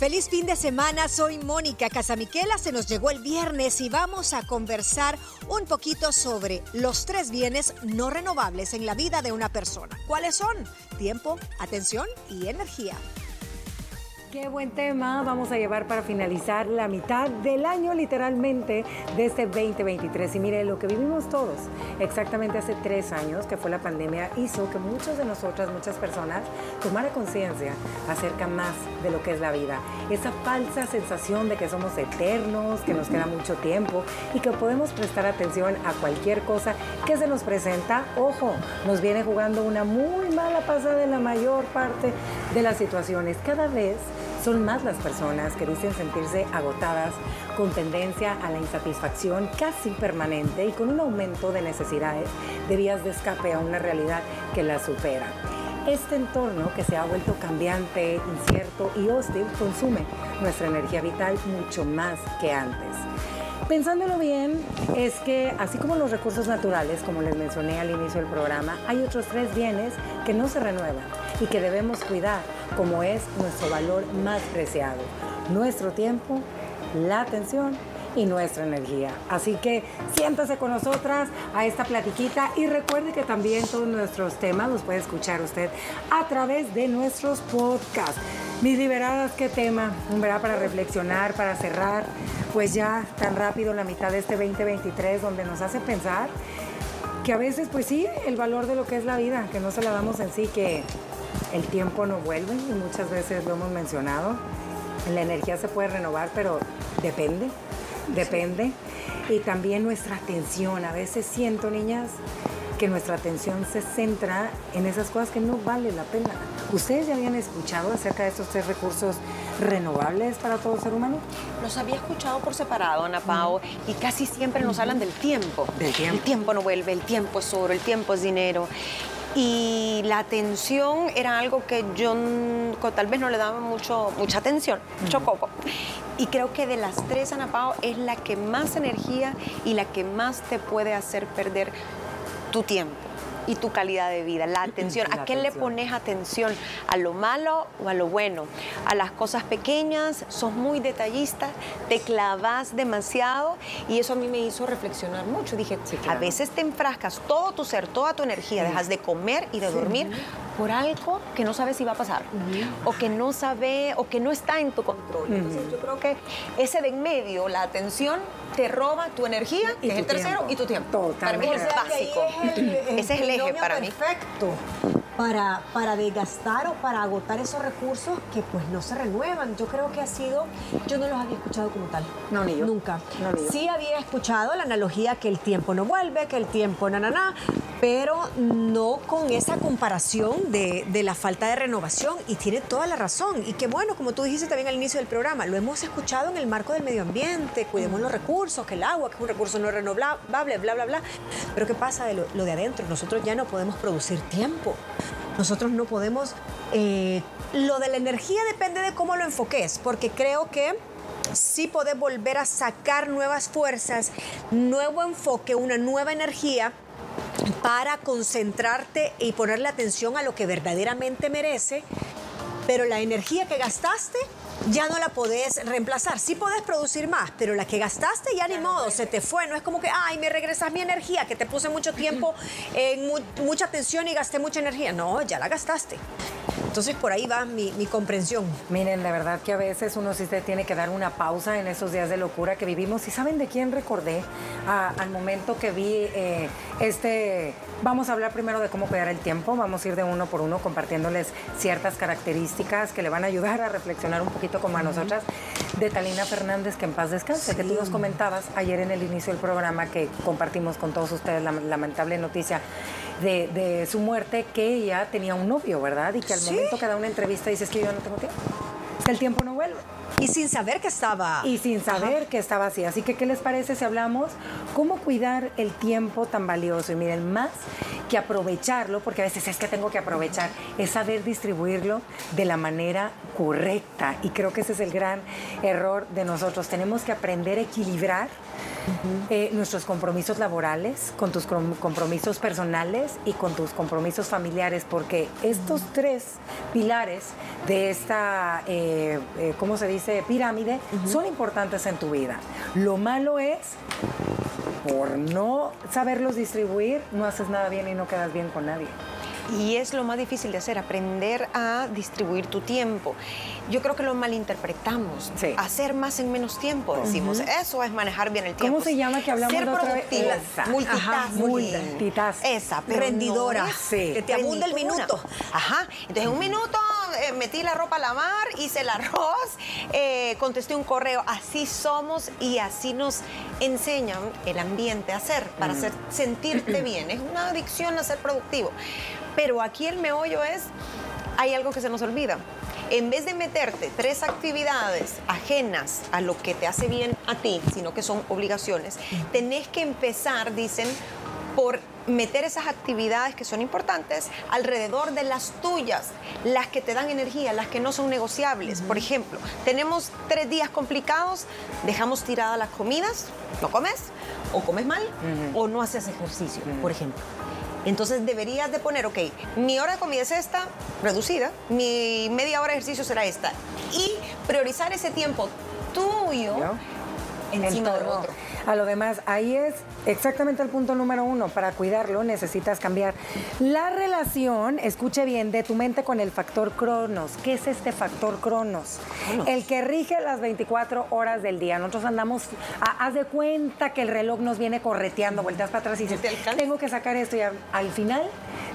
Feliz fin de semana, soy Mónica Casamiquela, se nos llegó el viernes y vamos a conversar un poquito sobre los tres bienes no renovables en la vida de una persona. ¿Cuáles son? Tiempo, atención y energía. Qué buen tema vamos a llevar para finalizar la mitad del año literalmente de este 2023. Y mire, lo que vivimos todos exactamente hace tres años, que fue la pandemia, hizo que muchos de nosotras, muchas personas, tomara conciencia acerca más de lo que es la vida. Esa falsa sensación de que somos eternos, que nos queda mucho tiempo y que podemos prestar atención a cualquier cosa que se nos presenta. Ojo, nos viene jugando una muy mala pasada en la mayor parte de las situaciones. Cada vez son más las personas que dicen sentirse agotadas, con tendencia a la insatisfacción casi permanente y con un aumento de necesidades de vías de escape a una realidad que la supera. Este entorno que se ha vuelto cambiante, incierto y hostil consume nuestra energía vital mucho más que antes. Pensándolo bien, es que así como los recursos naturales, como les mencioné al inicio del programa, hay otros tres bienes que no se renuevan y que debemos cuidar, como es nuestro valor más preciado, nuestro tiempo, la atención y nuestra energía. Así que siéntase con nosotras a esta platiquita y recuerde que también todos nuestros temas los puede escuchar usted a través de nuestros podcasts. Mis liberadas, qué tema, verá para reflexionar, para cerrar, pues ya tan rápido la mitad de este 2023 donde nos hace pensar que a veces pues sí, el valor de lo que es la vida, que no se la damos en sí, que el tiempo no vuelve y muchas veces lo hemos mencionado, la energía se puede renovar, pero depende, depende. Y también nuestra atención, a veces siento niñas que nuestra atención se centra en esas cosas que no vale la pena. ¿Ustedes ya habían escuchado acerca de estos tres recursos renovables para todo ser humano? Los había escuchado por separado, Ana Pao, y casi siempre nos hablan del tiempo. Del tiempo. El tiempo no vuelve, el tiempo es oro, el tiempo es dinero. Y la atención era algo que yo tal vez no le daba mucho, mucha atención, mucho coco. Y creo que de las tres, Ana Pao, es la que más energía y la que más te puede hacer perder tu tiempo y tu calidad de vida, la atención. ¿A qué le pones atención? ¿A lo malo o a lo bueno? A las cosas pequeñas, sos muy detallista, te clavas demasiado y eso a mí me hizo reflexionar mucho. Dije, Sí, claro. a veces te enfrascas todo tu ser, toda tu energía, dejas de comer y de dormir por algo que no sabes si va a pasar o que no sabe o que no está en tu control. Entonces yo creo que ese de en medio, la atención, te roba tu energía, Y que es el tercero, tiempo. y tu tiempo. Para mí es el básico. Ese es el para mí. perfecto para, para desgastar o para agotar esos recursos que pues no se renuevan. Yo creo que ha sido, yo no los había escuchado como tal. No, ni yo. Nunca. No, ni yo. Sí había escuchado la analogía que el tiempo no vuelve, que el tiempo na, na, na, pero no con esa comparación de, la falta de renovación. Y tiene toda la razón. Y que bueno, como tú dijiste también al inicio del programa, lo hemos escuchado en el marco del medio ambiente, cuidemos los recursos, que el agua, que es un recurso no renovable, bla, bla, bla. Pero ¿qué pasa de lo, lo de adentro? Nosotros ya no podemos producir tiempo. Nosotros no podemos... eh, lo de la energía depende de cómo lo enfoques, porque creo que sí podés volver a sacar nuevas fuerzas, nuevo enfoque, una nueva energía para concentrarte y ponerle atención a lo que verdaderamente merece, pero la energía que gastaste ya no la podés reemplazar. Sí podés producir más, pero la que gastaste ya ni modo, se te fue. No es como que, ay, me regresas mi energía, que te puse mucho tiempo, en mu- mucha atención y gasté mucha energía. No, ya la gastaste. Entonces por ahí va mi, mi comprensión. Miren, de verdad que a veces uno sí se tiene que dar una pausa en esos días de locura que vivimos. ¿Y saben de quién recordé? Ah, al momento que vi eh, este... Vamos a hablar primero de cómo cuidar el tiempo. Vamos a ir de uno por uno compartiéndoles ciertas características que le van a ayudar a reflexionar un poquito como a nosotras. De Talina Fernández, que en paz descanse, que tú nos comentabas ayer en el inicio del programa que compartimos con todos ustedes la lamentable noticia de, de su muerte, que ella tenía un novio, ¿verdad? Y que al Sí. momento que da una entrevista dice es que yo no tengo tiempo. El tiempo no. Y sin saber que estaba... Y sin saber que estaba así. Así que, ¿qué les parece si hablamos cómo cuidar el tiempo tan valioso? Y miren, más que aprovecharlo, porque a veces es que tengo que aprovechar, es saber distribuirlo de la manera correcta. Y creo que ese es el gran error de nosotros. Tenemos que aprender a equilibrar eh, nuestros compromisos laborales, con tus com- compromisos personales y con tus compromisos familiares, porque estos tres pilares de esta, eh, eh, ¿cómo se dice?, pirámide, son importantes en tu vida. Lo malo es, por no saberlos distribuir, no haces nada bien y no quedas bien con nadie. Y es lo más difícil de hacer, aprender a distribuir tu tiempo. Yo creo que lo malinterpretamos. Sí. Hacer más en menos tiempo, decimos. Eso es manejar bien el tiempo. ¿Cómo se llama que hablamos Ser la otra vez? Ajá, multitask. Esa, pero Rendidora. no es Sí. Que te abunda el minuto. Ajá. Entonces, en un minuto eh, metí la ropa a lavar, hice el arroz, eh, contesté un correo. Así somos y así nos enseñan el ambiente a hacer, para hacer, sentirte bien. Es una adicción a ser productivo. Pero aquí el meollo es, hay algo que se nos olvida. En vez de meterte tres actividades ajenas a lo que te hace bien a ti, sino que son obligaciones, tenés que empezar, dicen, por meter esas actividades que son importantes alrededor de las tuyas, las que te dan energía, las que no son negociables. Por ejemplo, tenemos tres días complicados, dejamos tiradas las comidas, no comes, o comes mal, o no haces ejercicio, por ejemplo. Entonces deberías de poner, ok, mi hora de comida es esta, reducida, mi media hora de ejercicio será esta. Y priorizar ese tiempo tuyo ¿Yo? encima En del otro. A lo demás, ahí es exactamente el punto número uno. Para cuidarlo necesitas cambiar la relación, escuche bien, de tu mente con el factor cronos. ¿Qué es este factor cronos? Cronos. El que rige las 24 horas del día. Nosotros andamos, a- haz de cuenta que el reloj nos viene correteando, volteas para atrás y dices, te tengo que sacar esto y al, al final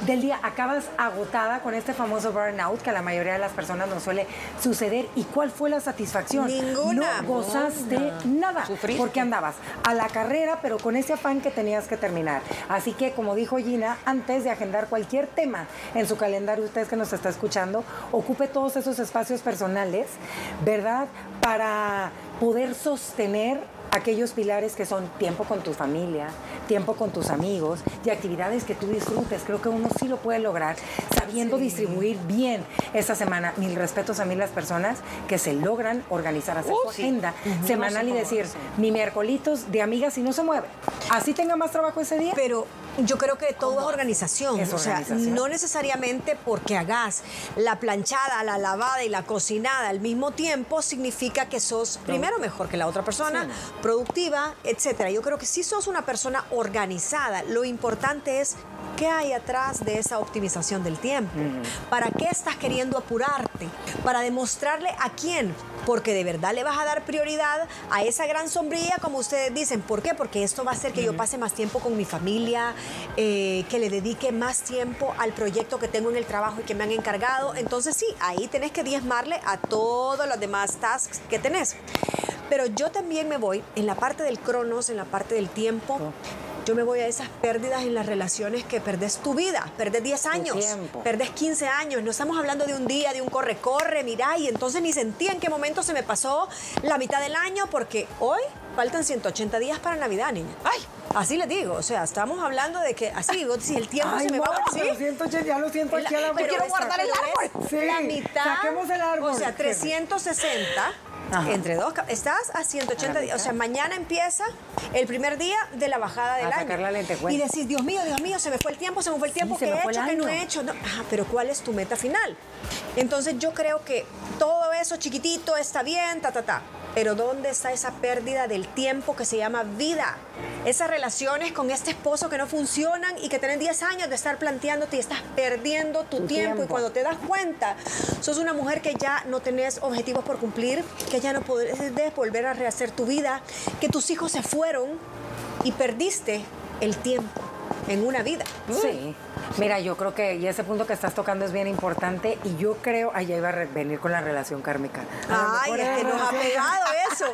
del día acabas agotada con este famoso burnout que a la mayoría de las personas nos suele suceder. ¿Y cuál fue la satisfacción? Ninguna. No gozaste nada. Sufriste. Porque andabas a la carrera, pero con ese afán que tenías que terminar. Así que, como dijo Gina, antes de agendar cualquier tema en su calendario, ustedes que nos está escuchando, ocupe todos esos espacios personales, ¿verdad? Para poder sostener aquellos pilares que son tiempo con tu familia, tiempo con tus amigos y actividades que tú disfrutes. Creo que uno sí lo puede lograr sabiendo distribuir bien esta semana. Mil respetos a mí las personas que se logran organizar, hacer Uh, su sí. agenda semanal No y decir, mi miércolitos de amigas y no se mueve. Así tenga más trabajo ese día. Pero yo creo que todo es organización. Es o sea, no necesariamente porque hagas la planchada, la lavada y la cocinada al mismo tiempo significa que sos primero mejor que la otra persona, productiva, etcétera. Yo creo que si sos una persona organizada, lo importante es qué hay atrás de esa optimización del tiempo. ¿Para qué estás queriendo apurarte? Para demostrarle a quién. Porque de verdad le vas a dar prioridad a esa gran sombría, como ustedes dicen. ¿Por qué? Porque esto va a hacer que yo pase más tiempo con mi familia, eh, que le dedique más tiempo al proyecto que tengo en el trabajo y que me han encargado. Entonces sí, ahí tenés que diezmarle a todos los demás tasks que tenés. Pero yo también me voy en la parte del cronos, en la parte del tiempo. Yo me voy a esas pérdidas en las relaciones que perdés tu vida, perdés 10 años, perdés 15 años. No estamos hablando de un día, de un corre-corre, mirá, y entonces ni sentí en qué momento se me pasó la mitad del año, porque hoy faltan 180 días para Navidad, niña. Ay, así les digo, o sea, estamos hablando de que así, vos, si el tiempo Ay, se me va a lo siento, ya lo siento aquí a la vuelta. quiero guardar el árbol. Sí, la mitad. saquemos el árbol. O sea, 360 Ajá. entre dos. Estás a 180 A la días. O sea, mañana empieza el primer día de la bajada del A año. la. Y decís, Dios mío, Dios mío, se me fue el tiempo, se me fue el tiempo, se ¿qué me he hecho, qué no he hecho? No, ajá, pero ¿cuál es tu meta final? Entonces yo creo que todo eso chiquitito está bien, ta, ta, ta. Pero ¿dónde está esa pérdida del tiempo que se llama vida? Esas relaciones con este esposo que no funcionan y que tienen 10 años de estar planteándote y estás perdiendo tu, Tu tiempo. Y tiempo. cuando te das cuenta, sos una mujer que ya no tenés objetivos por cumplir, que ya no podés volver a rehacer tu vida, que tus hijos se fueron y perdiste el tiempo en una vida. Sí. Mira, yo creo que y ese punto que estás tocando es bien importante y yo creo, ya iba a venir con la relación kármica. A Ay, es que nos ha pegado eso.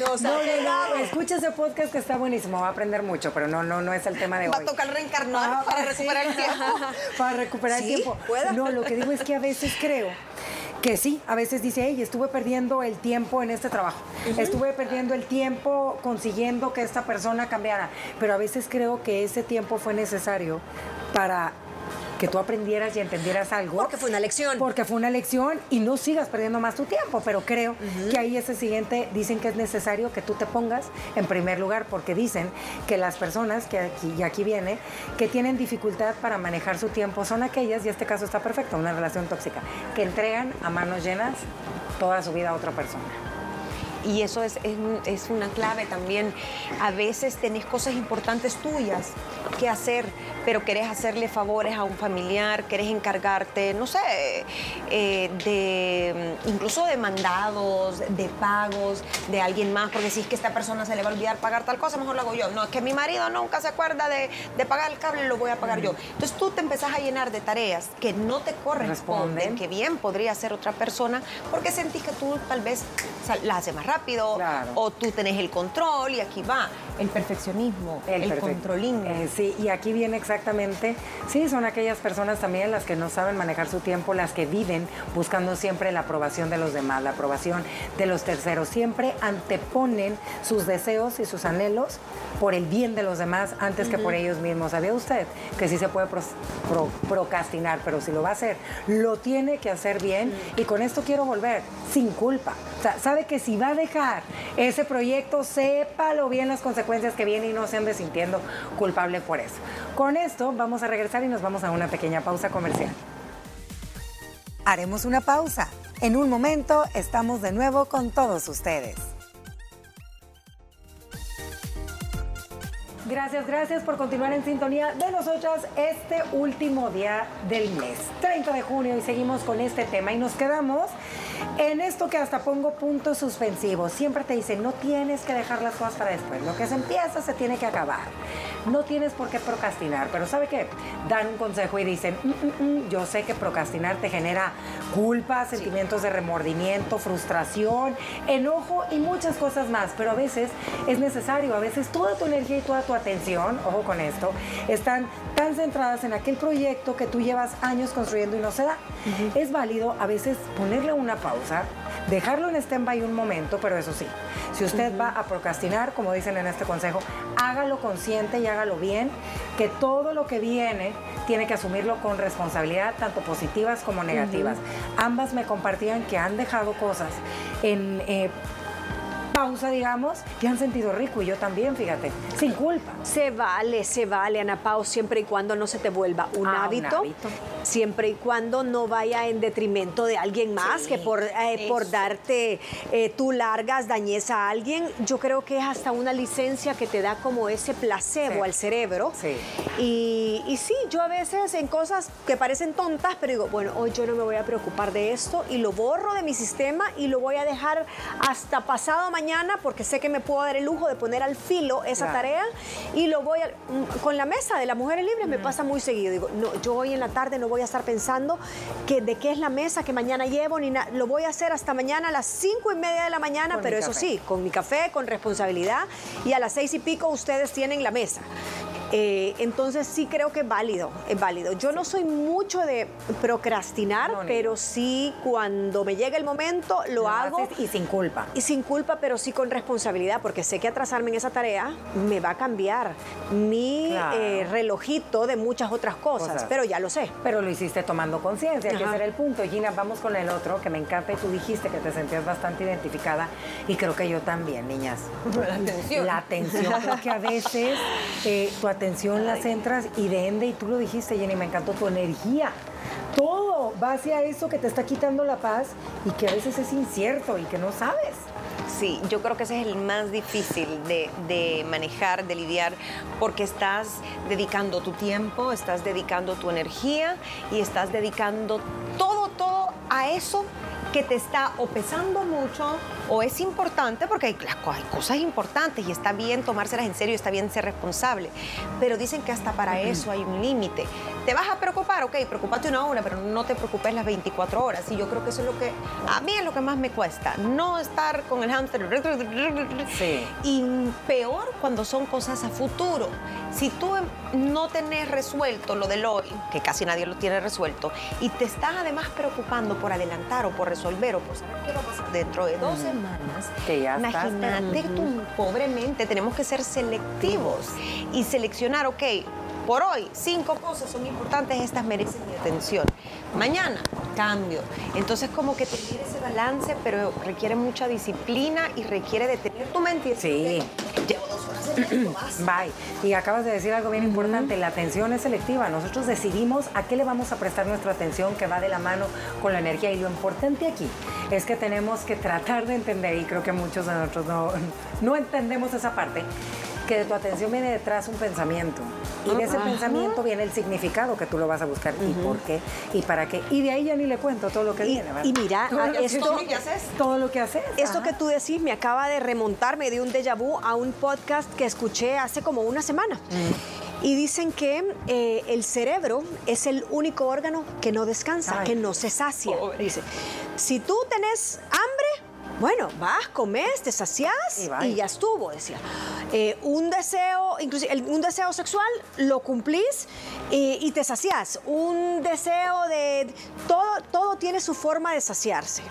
Nos No, ha pegado. no, escucha ese podcast que está buenísimo, va a aprender mucho, pero no, no, no es el tema de hoy. Va a tocar reencarnar Ah, para sí. recuperar el tiempo. para recuperar Sí, el tiempo. No, lo que digo es que a veces creo que sí, a veces dice, hey, estuve perdiendo el tiempo en este trabajo, estuve perdiendo el tiempo consiguiendo que esta persona cambiara, pero a veces creo que ese tiempo fue necesario para que tú aprendieras y entendieras algo. Porque fue una lección. Porque fue una lección y no sigas perdiendo más tu tiempo. Pero creo que ahí ese siguiente dicen que es necesario que tú te pongas en primer lugar, porque dicen que las personas, que aquí, y aquí viene, que tienen dificultad para manejar su tiempo son aquellas, y este caso está perfecto, una relación tóxica, que entregan a manos llenas toda su vida a otra persona y eso es, es, una clave también. A veces tenés cosas importantes tuyas que hacer, pero querés hacerle favores a un familiar, querés encargarte, no sé, eh, de incluso de mandados, de pagos de alguien más, porque si es que esta persona se le va a olvidar pagar tal cosa, mejor lo hago yo. No, es que mi marido nunca se acuerda de, de pagar el cable, lo voy a pagar yo. Entonces tú te empezás a llenar de tareas que no te corresponden, que bien podría hacer otra persona, porque sentís que tú tal vez las haces más rápido o tú tenés el control y aquí va. El perfeccionismo, el, el eh, sí, y aquí viene exactamente, sí, son aquellas personas también las que no saben manejar su tiempo, las que viven buscando siempre la aprobación de los demás, la aprobación de los terceros, siempre anteponen sus deseos y sus anhelos por el bien de los demás antes que por ellos mismos. ¿Sabía usted que sí se puede procrastinar, pero si lo va a hacer, lo tiene que hacer bien? Y con esto quiero volver, sin culpa. O sea, sabe que si va a dejar ese proyecto, sépalo bien las consecuencias que vienen y no se ande sintiendo culpable por eso. Con esto vamos a regresar y nos vamos a una pequeña pausa comercial. Haremos una pausa. En un momento estamos de nuevo con todos ustedes. Gracias, gracias por continuar en sintonía de nosotras este último día del mes, 30 de junio, y seguimos con este tema y nos quedamos en esto que hasta pongo puntos suspensivos. Siempre te dicen, no tienes que dejar las cosas para después, lo que se empieza se tiene que acabar. No tienes por qué procrastinar, pero ¿sabe qué? Dan un consejo y dicen, mm, mm, mm, yo sé que procrastinar te genera culpa, sentimientos de remordimiento, frustración, enojo y muchas cosas más, pero a veces es necesario, a veces toda tu energía y toda tu atención, ojo con esto, están tan centradas en aquel proyecto que tú llevas años construyendo y no se da. Es válido a veces ponerle una pausa, dejarlo en stand-by un momento, pero eso sí, si usted va a procrastinar, como dicen en este consejo, hágalo consciente y hágalo bien, que todo lo que viene tiene que asumirlo con responsabilidad, tanto positivas como negativas. Ambas me compartían que han dejado cosas en... Eh, pausa, digamos, que han sentido rico y yo también, fíjate, sin culpa. Se vale, se vale, Ana Pau, siempre y cuando no se te vuelva un, ah, hábito, siempre y cuando no vaya en detrimento de alguien más, que por, eh, por darte eh, tú largas dañez a alguien, yo creo que es hasta una licencia que te da como ese placebo al cerebro. Sí. Y, y sí, yo a veces en cosas que parecen tontas, pero digo, bueno, hoy yo no me voy a preocupar de esto y lo borro de mi sistema y lo voy a dejar hasta pasado mañana porque sé que me puedo dar el lujo de poner al filo esa tarea y lo voy a, mm, con la mesa de las mujeres libres me pasa muy seguido. Digo, no, yo hoy en la tarde no voy a estar pensando que, de qué es la mesa que mañana llevo, ni nada. Lo voy a hacer hasta mañana a las cinco y media de la mañana, pero eso sí, con mi café, con responsabilidad. Y a las seis y pico ustedes tienen la mesa. Eh, entonces sí creo que es válido, es válido. Yo no soy mucho de procrastinar, pero sí cuando me llega el momento lo, hago. Y sin culpa. Y sin culpa, pero sí con responsabilidad, porque sé que atrasarme en esa tarea me va a cambiar mi eh, relojito de muchas otras cosas, pero ya lo sé. Pero lo hiciste tomando conciencia, que ese era el punto. Gina, vamos con el otro, que me encanta y tú dijiste que te sentías bastante identificada y creo que yo también, niñas. La atención. La atención, porque a veces eh, tu atención las entras y de ende, y tú lo dijiste, Jenny, me encantó tu energía. Todo va hacia eso que te está quitando la paz y que a veces es incierto y que no sabes. Sí, yo creo que ese es el más difícil de, de, manejar, de lidiar, porque estás dedicando tu tiempo, estás dedicando tu energía y estás dedicando todo, todo a eso que te está o pesando mucho o es importante, porque hay, hay, cosas importantes y está bien tomárselas en serio, está bien ser responsable, pero dicen que hasta para eso hay un límite. ¿Te vas a preocupar? Ok, preocupate una hora, pero no te preocupes las 24 horas. Y yo creo que eso es lo que, a mí es lo que más me cuesta, no estar con el hámster. Sí. Y peor cuando son cosas a futuro. Si tú no tenés resuelto lo del hoy, que casi nadie lo tiene resuelto, y te estás además preocupando por adelantar o por resolver o pasar dentro de dos semanas, que ya imagínate tu pobremente, tenemos que ser selectivos y seleccionar, ok, por hoy, cinco cosas son importantes, estas merecen mi atención. Mañana, cambio. Entonces, como que tener ese balance, pero requiere mucha disciplina y requiere de tener tu mente. Sí. Llevo dos horas. Bye. Y acabas de decir algo bien importante, la atención es selectiva. Nosotros decidimos a qué le vamos a prestar nuestra atención que va de la mano con la energía. Y lo importante aquí es que tenemos que tratar de entender, y creo que muchos de nosotros no, no entendemos esa parte, que de tu atención viene detrás un pensamiento. Y de ese Ajá. pensamiento viene el significado que tú lo vas a buscar y por qué y para qué. Y de ahí ya ni le cuento todo lo que Y- viene. ¿verdad? y mira, Todo lo que esto- que haces. Todo lo que haces. Esto ajá. que tú decís me acaba de remontarme de un déjà vu a un podcast que escuché hace como una semana. Mm. Y dicen que eh, el cerebro es el único órgano que no descansa, Ay. que no se sacia. Pobre. Dice, si tú tenés hambre, bueno, vas, comes, te saciás Y ya estuvo, decía. Eh, un deseo, inclusive un deseo sexual, lo cumplís y, y te saciás. Un deseo de... Todo, todo tiene su forma de saciarse.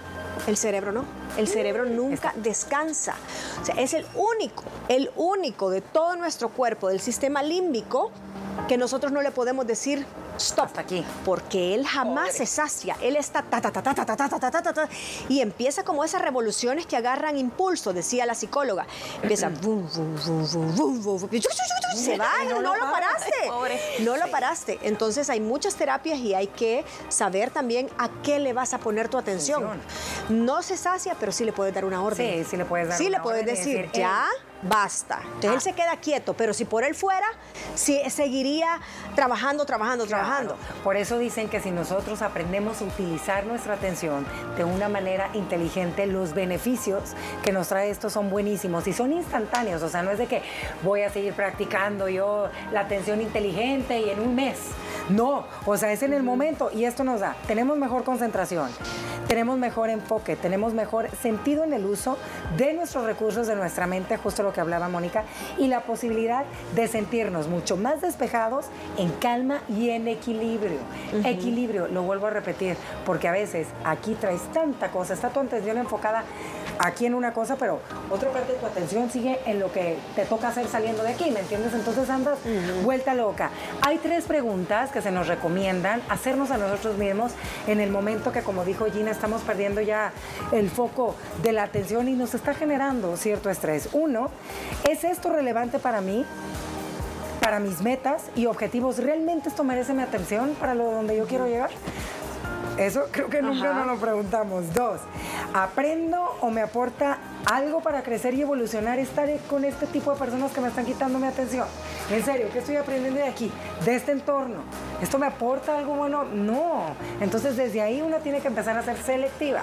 El cerebro no. El cerebro nunca descansa. O sea, es el único, el único de todo nuestro cuerpo, del sistema límbico, que nosotros no le podemos decir stop. Hasta aquí. Porque él jamás se sacia. Él está ta, ta, ta, ta, ta, ta, ta, ta, ta, ta, y empieza como esas revoluciones que agarran impulso, decía la psicóloga. Empieza bum, bum, bum, se va no, No lo lo para. paraste. Pobre. No lo paraste. Entonces hay muchas terapias y hay que saber también a qué le vas a poner tu atención. No se sacia, pero sí le puedes dar una orden. Sí, sí le puedes dar Sí una le puedes orden decir, decir, ya. Basta. Entonces él Ah. se queda quieto, pero si por él fuera, sí, seguiría trabajando, trabajando, trabajando. Por eso dicen que si nosotros aprendemos a utilizar nuestra atención de una manera inteligente, los beneficios que nos trae esto son buenísimos y son instantáneos. O sea, no es de que voy a seguir practicando yo la atención inteligente y en un mes. No, o sea, es en el momento y esto nos da. Tenemos mejor concentración, tenemos mejor enfoque, tenemos mejor sentido en el uso de nuestros recursos, de nuestra mente, justo lo que hablaba Mónica, y la posibilidad de sentirnos mucho más despejados, en calma y en equilibrio. Equilibrio, lo vuelvo a repetir, porque a veces aquí traes tanta cosa, está tu atención enfocada aquí en una cosa, pero otra parte de tu atención sigue en lo que te toca hacer saliendo de aquí, ¿me entiendes? Entonces andas vuelta loca. Hay tres preguntas que se nos recomiendan hacernos a nosotros mismos en el momento que, como dijo Gina, estamos perdiendo ya el foco de la atención y nos está generando cierto estrés. Uno, ¿es esto relevante para mí? para mis metas y objetivos, ¿realmente esto merece mi atención para lo donde yo quiero llegar? Eso creo que nunca Ajá. nos lo preguntamos. Dos, ¿aprendo o me aporta algo para crecer y evolucionar estar con este tipo de personas que me están quitando mi atención? En serio, ¿qué estoy aprendiendo de aquí, de este entorno? ¿Esto me aporta algo bueno? No. Entonces desde ahí uno tiene que empezar a ser selectiva.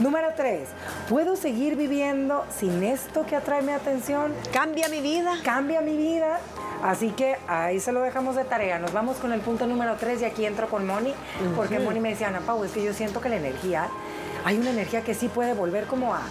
Número tres, ¿puedo seguir viviendo sin esto que atrae mi atención? Cambia mi vida. cambia mi vida. Así que ahí se lo dejamos de tarea. Nos vamos con el punto número 3 y aquí entro con Moni, porque Moni me decía, Ana Pau, es que yo siento que la energía, hay una energía que sí puede volver como a,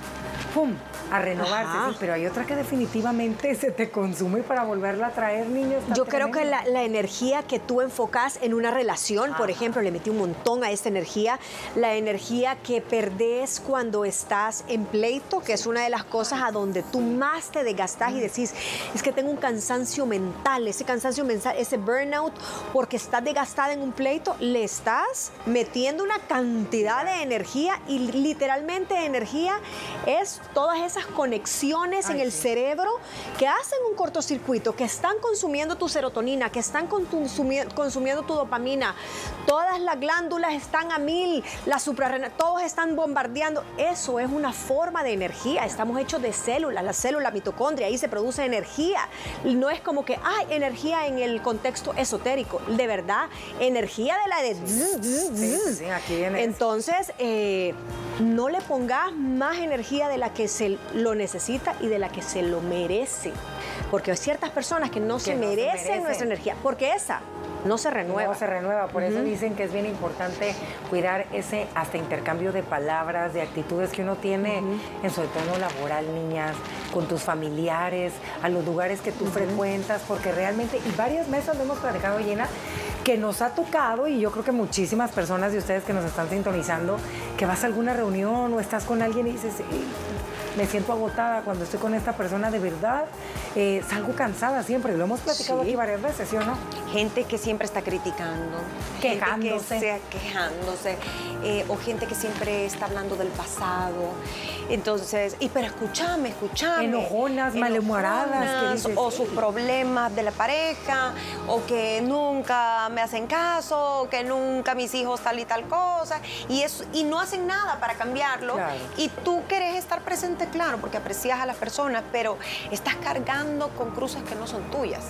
¡pum!, a renovarse, sí, pero hay otra que definitivamente se te consume para volverla a traer, niños. Yo creo que la, la energía que tú enfocas en una relación, por ejemplo, le metí un montón a esta energía, la energía que perdés cuando estás en pleito, que es una de las cosas a donde tú más te desgastas y decís, es que tengo un cansancio mental, ese cansancio mental, ese burnout, porque estás desgastada en un pleito, le estás metiendo una cantidad de energía y literalmente energía es todas esas conexiones en el sí. cerebro que hacen un cortocircuito, que están consumiendo tu serotonina, que están consumi- consumiendo tu dopamina. Todas las glándulas están a mil, la suprarrenal, todos están bombardeando. Eso es una forma de energía. Estamos hechos de células, la célula mitocondria, ahí se produce energía. No es como que hay energía en el contexto esotérico. De verdad, energía de la de... sí, sí, aquí viene eso. Entonces, eh, no le pongas más energía de la que se lo necesita y de la que se lo merece. Porque hay ciertas personas que no se no se merecen nuestra energía, porque esa no se renueva. No se renueva, por eso dicen que es bien importante cuidar ese hasta intercambio de palabras, de actitudes que uno tiene en su entorno laboral, niñas, con tus familiares, a los lugares que tú frecuentas, porque realmente, y varias mesas lo hemos platicado llena, que nos ha tocado, y yo creo que muchísimas personas de ustedes que nos están sintonizando, que vas a alguna reunión o estás con alguien y dices, "Ey, me siento agotada cuando estoy con esta persona de verdad, eh, salgo cansada siempre. Lo hemos platicado aquí varias veces, ¿sí o no? Gente que siempre está criticando, quejándose, gente que quejándose, eh, o gente que siempre está hablando del pasado. Entonces, y pero escúchame, escúchame. Enojonas, malhumoradas. O sus problemas de la pareja, o que nunca me hacen caso, que nunca mis hijos tal y tal cosa, y, eso, y no hacen nada para cambiarlo. Y tú querés estar presente, claro, porque aprecias a las personas, pero estás cargando con cruces que no son tuyas,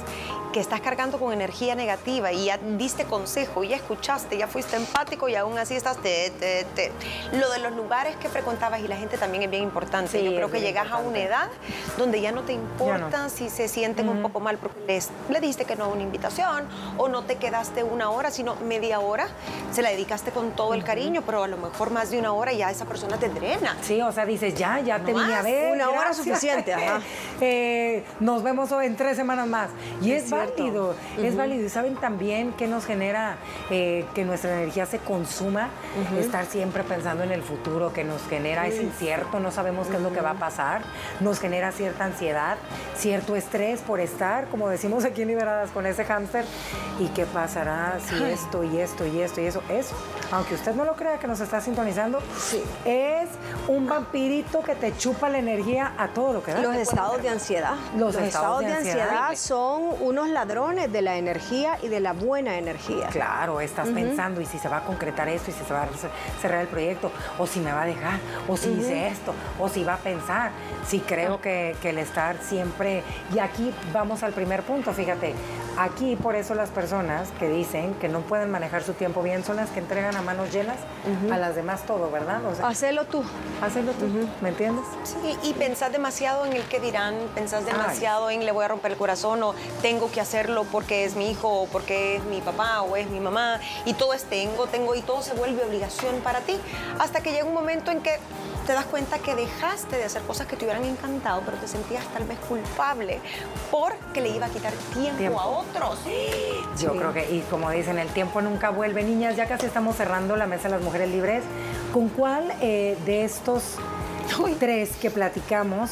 que estás cargando con energía negativa y ya diste consejo, ya escuchaste, ya fuiste empático y aún así estás... Te, te, te. Lo de los lugares que frecuentabas y la gente también es bien importante. Yo creo que llegas a una edad donde ya no te importa si se sienten un poco mal porque les, le diste que no a una invitación o no te quedaste una hora, sino media hora, se la dedicaste con todo el cariño, pero a lo mejor más de una hora ya esa persona te drena. Sí, o sea, dices, ya, ya te vine a ver. Una hora suficiente, ajá. Eh, nos vemos en tres semanas más. Y es, válido, es válido. Y saben también que nos genera eh, que nuestra energía se consuma, estar siempre pensando en el futuro, que nos genera, es incierto, no sabemos qué es lo que va a pasar, nos genera cierta ansiedad, cierto estrés por estar, como decimos aquí en Liberadas, con ese hámster. ¿Y qué pasará si esto y esto y esto y eso? Eso, aunque usted no lo crea que nos está sintonizando, sí. es un vampirito que te chupa la energía a todo lo que da. Los estados de ansiedad. Los, estados, de, ansiedad. son unos ladrones de la energía y de la buena energía. Claro, estás pensando y si se va a concretar esto y si se va a cerrar el proyecto, o si me va a dejar, o si hice esto, o si va a pensar. Sí creo que, que el estar siempre... Y aquí vamos al primer punto, fíjate. Aquí por eso las personas que dicen que no pueden manejar su tiempo bien son las que entregan a manos llenas a las demás todo, ¿verdad? O Hacelo tú. Hacelo tú, ¿me entiendes? Sí, y pensás demasiado en el que dirán, pensás demasiado en le voy a romper el corazón o tengo que hacerlo porque es mi hijo o porque es mi papá o es mi mamá y todo es tengo, tengo y todo se vuelve obligación para ti hasta que llega un momento en que te das cuenta que dejaste de hacer cosas que te hubieran encantado, pero te sentías tal vez culpable porque le iba a quitar tiempo, a otros. Yo creo que, y como dicen, el tiempo nunca vuelve. Niñas, ya casi estamos cerrando la mesa de las mujeres libres. ¿Con cuál eh, de estos tres que platicamos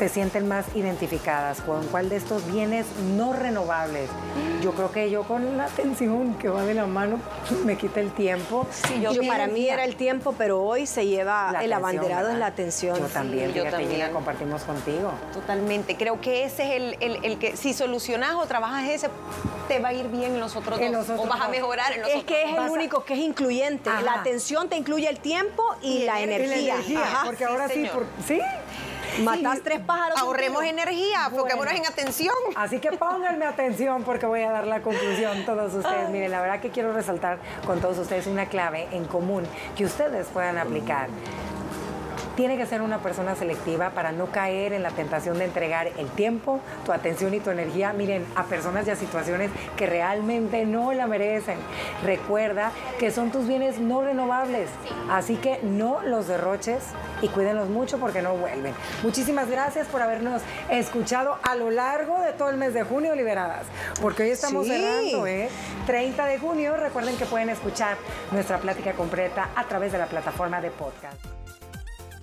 se sienten más identificadas? ¿Con cuál de estos bienes no renovables? Yo creo que yo con la atención que va de la mano me quita el tiempo. Sí, yo, para mí era el tiempo, pero hoy se lleva el abanderado es la atención. Yo también, yo también. la compartimos contigo. Totalmente. Creo que ese es el, que si solucionas o trabajas ese, te va a ir bien en los otros dos. o vas a mejorar en los es que es el único que es incluyente. La atención te incluye el tiempo y, la, energía. porque ahora sí, sí, Matas tres pájaros. Ahorremos energía, enfoquémonos en atención. Así que pónganme atención porque voy a dar la conclusión todos ustedes. Miren, la verdad que quiero resaltar con todos ustedes una clave en común que ustedes puedan aplicar tiene que ser una persona selectiva para no caer en la tentación de entregar el tiempo, tu atención y tu energía, miren, a personas y a situaciones que realmente no la merecen. Recuerda que son tus bienes no renovables, así que no los derroches y cuídenlos mucho porque no vuelven. Muchísimas gracias por habernos escuchado a lo largo de todo el mes de junio, liberadas, porque hoy estamos cerrando, ¿eh? 30 de junio. Recuerden que pueden escuchar nuestra plática completa a través de la plataforma de podcast.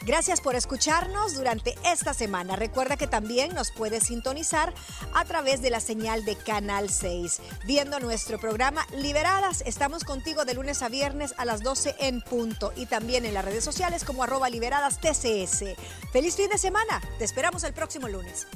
Gracias por escucharnos durante esta semana. Recuerda que también nos puedes sintonizar a través de la señal de Canal 6. Viendo nuestro programa Liberadas, estamos contigo de lunes a viernes a las 12 en punto y también en las redes sociales como arroba liberadas TCS. Feliz fin de semana. Te esperamos el próximo lunes.